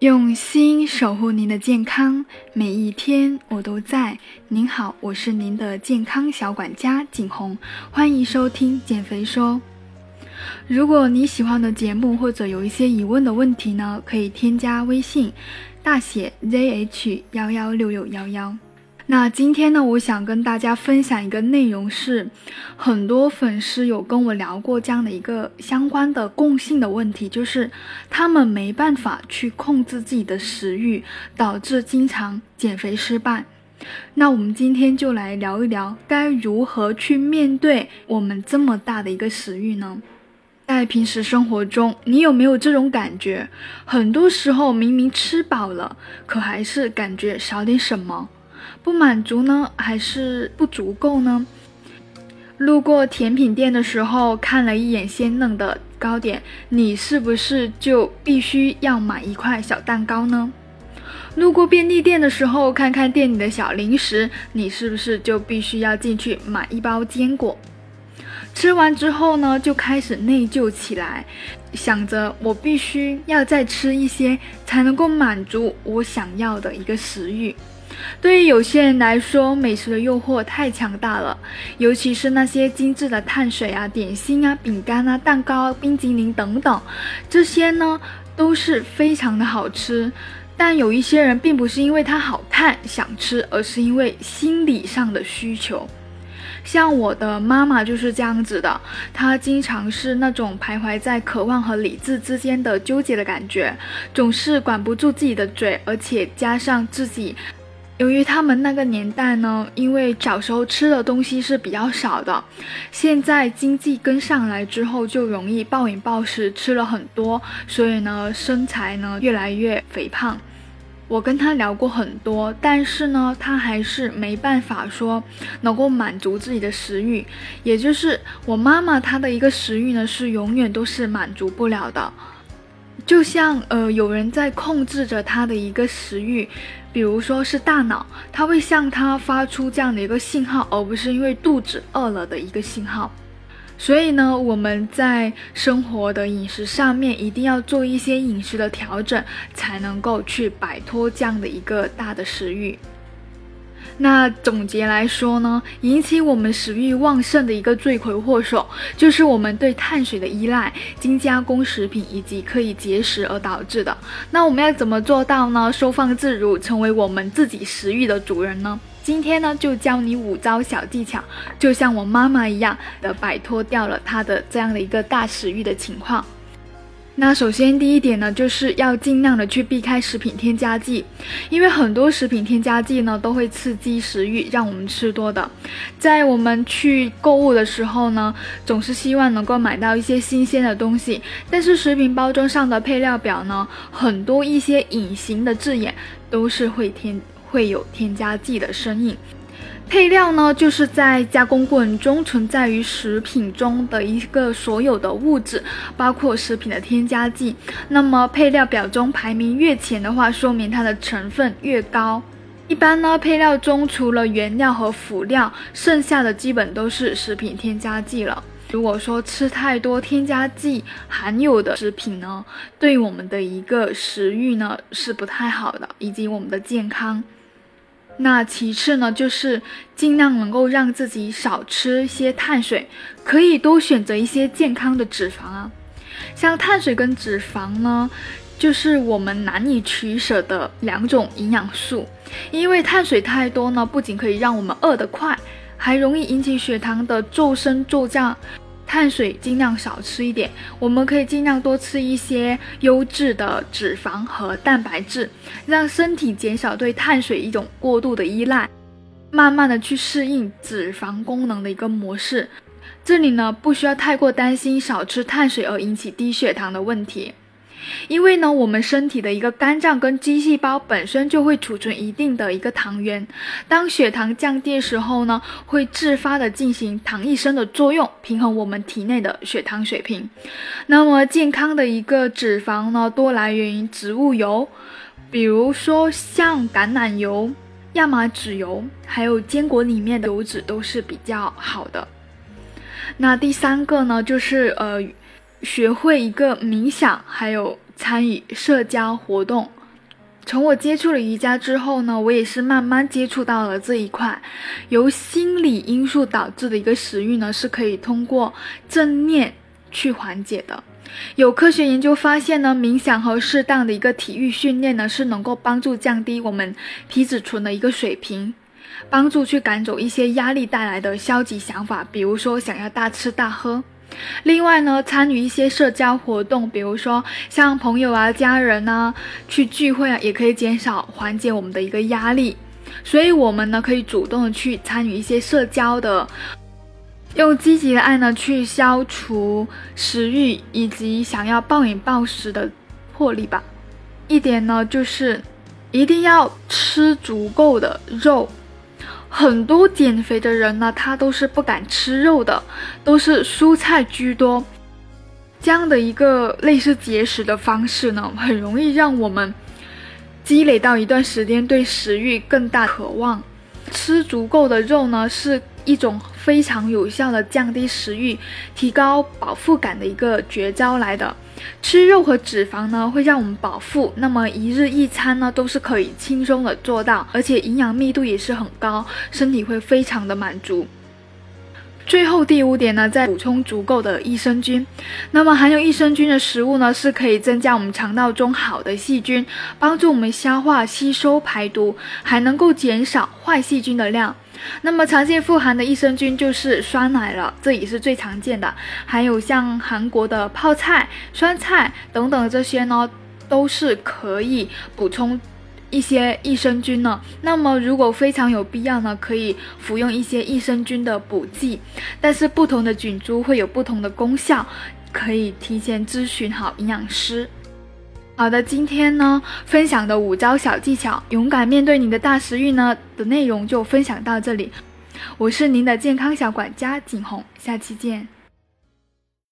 用心守护您的健康，每一天我都在。您好，我是您的健康小管家景红，欢迎收听减肥说。如果你喜欢的节目或者有一些疑问的问题呢，可以添加微信大写 zh 幺幺六六幺幺。那今天呢，我想跟大家分享一个内容，是很多粉丝有跟我聊过这样的一个相关的共性的问题，就是他们没办法去控制自己的食欲，导致经常减肥失败。那我们今天就来聊一聊，该如何去面对我们这么大的一个食欲呢？在平时生活中，你有没有这种感觉？很多时候明明吃饱了，可还是感觉少点什么。不满足呢，还是不足够呢？路过甜品店的时候，看了一眼鲜嫩的糕点，你是不是就必须要买一块小蛋糕呢？路过便利店的时候，看看店里的小零食，你是不是就必须要进去买一包坚果？吃完之后呢，就开始内疚起来，想着我必须要再吃一些，才能够满足我想要的一个食欲。对于有些人来说，美食的诱惑太强大了，尤其是那些精致的碳水啊、点心啊、饼干啊、蛋糕、冰激凌等等，这些呢都是非常的好吃。但有一些人并不是因为它好看想吃，而是因为心理上的需求。像我的妈妈就是这样子的，她经常是那种徘徊在渴望和理智之间的纠结的感觉，总是管不住自己的嘴，而且加上自己。由于他们那个年代呢，因为小时候吃的东西是比较少的，现在经济跟上来之后，就容易暴饮暴食，吃了很多，所以呢，身材呢越来越肥胖。我跟他聊过很多，但是呢，他还是没办法说能够满足自己的食欲，也就是我妈妈她的一个食欲呢，是永远都是满足不了的。就像呃，有人在控制着他的一个食欲，比如说是大脑，他会向他发出这样的一个信号，而不是因为肚子饿了的一个信号。所以呢，我们在生活的饮食上面一定要做一些饮食的调整，才能够去摆脱这样的一个大的食欲。那总结来说呢，引起我们食欲旺盛的一个罪魁祸首，就是我们对碳水的依赖、精加工食品以及可以节食而导致的。那我们要怎么做到呢？收放自如，成为我们自己食欲的主人呢？今天呢，就教你五招小技巧，就像我妈妈一样的摆脱掉了她的这样的一个大食欲的情况。那首先第一点呢，就是要尽量的去避开食品添加剂，因为很多食品添加剂呢都会刺激食欲，让我们吃多的。在我们去购物的时候呢，总是希望能够买到一些新鲜的东西，但是食品包装上的配料表呢，很多一些隐形的字眼都是会添会有添加剂的身影。配料呢，就是在加工过程中存在于食品中的一个所有的物质，包括食品的添加剂。那么配料表中排名越前的话，说明它的成分越高。一般呢，配料中除了原料和辅料，剩下的基本都是食品添加剂了。如果说吃太多添加剂含有的食品呢，对我们的一个食欲呢是不太好的，以及我们的健康。那其次呢，就是尽量能够让自己少吃一些碳水，可以多选择一些健康的脂肪啊。像碳水跟脂肪呢，就是我们难以取舍的两种营养素。因为碳水太多呢，不仅可以让我们饿得快，还容易引起血糖的骤升骤降。碳水尽量少吃一点，我们可以尽量多吃一些优质的脂肪和蛋白质，让身体减少对碳水一种过度的依赖，慢慢的去适应脂肪功能的一个模式。这里呢，不需要太过担心少吃碳水而引起低血糖的问题。因为呢，我们身体的一个肝脏跟肌细胞本身就会储存一定的一个糖原，当血糖降低的时候呢，会自发的进行糖异生的作用，平衡我们体内的血糖水平。那么健康的一个脂肪呢，多来源于植物油，比如说像橄榄油、亚麻籽油，还有坚果里面的油脂都是比较好的。那第三个呢，就是呃。学会一个冥想，还有参与社交活动，从我接触了瑜伽之后呢，我也是慢慢接触到了这一块，由心理因素导致的一个食欲呢，是可以通过正念去缓解的。有科学研究发现呢，冥想和适当的一个体育训练呢，是能够帮助降低我们皮质醇的一个水平，帮助去赶走一些压力带来的消极想法，比如说想要大吃大喝。另外呢，参与一些社交活动，比如说像朋友啊、家人啊去聚会啊，也可以减少缓解我们的一个压力。所以，我们呢可以主动的去参与一些社交的。用积极的爱呢，去消除食欲以及想要暴饮暴食的魄力吧。一点呢，就是一定要吃足够的肉。很多减肥的人呢，他都是不敢吃肉的，都是蔬菜居多。这样的一个类似节食的方式呢，很容易让我们积累到一段时间对食欲更大渴望。吃足够的肉呢，是一种非常有效的降低食欲、提高饱腹感的一个绝招来的。吃肉和脂肪呢，会让我们饱腹，那么一日一餐呢，都是可以轻松的做到，而且营养密度也是很高，身体会非常的满足。最后第五点呢，再补充足够的益生菌。那么含有益生菌的食物呢，是可以增加我们肠道中好的细菌，帮助我们消化吸收排毒，还能够减少坏细菌的量。那么常见富含的益生菌就是酸奶了，这也是最常见的。还有像韩国的泡菜、酸菜等等这些呢，都是可以补充。一些益生菌呢，那么如果非常有必要呢，可以服用一些益生菌的补剂，但是不同的菌株会有不同的功效，可以提前咨询好营养师。好的，今天呢分享的五招小技巧，勇敢面对你的大食欲呢的内容就分享到这里，我是您的健康小管家景红，下期见。